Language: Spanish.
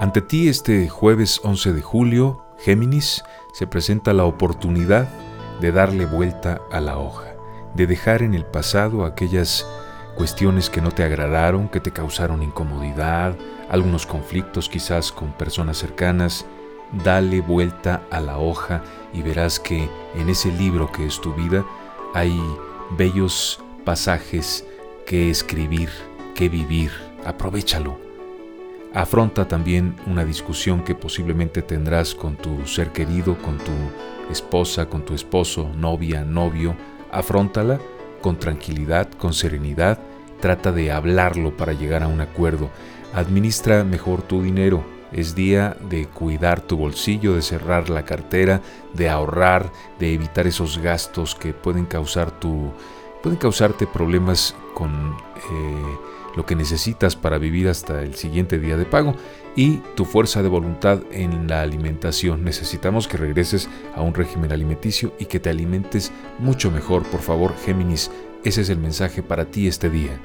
Ante ti este jueves 11 de julio, Géminis, se presenta la oportunidad de darle vuelta a la hoja, de dejar en el pasado aquellas cuestiones que no te agradaron, que te causaron incomodidad, algunos conflictos quizás con personas cercanas. Dale vuelta a la hoja y verás que en ese libro que es tu vida hay bellos pasajes que escribir, que vivir. Aprovechalo. Afronta también una discusión que posiblemente tendrás con tu ser querido, con tu esposa, con tu esposo, novia, novio. Afróntala con tranquilidad, con serenidad. Trata de hablarlo para llegar a un acuerdo. Administra mejor tu dinero. Es día de cuidar tu bolsillo, de cerrar la cartera, de ahorrar, de evitar esos gastos que pueden causar tu pueden causarte problemas con eh, lo que necesitas para vivir hasta el siguiente día de pago y tu fuerza de voluntad en la alimentación. Necesitamos que regreses a un régimen alimenticio y que te alimentes mucho mejor, por favor, Géminis. Ese es el mensaje para ti este día.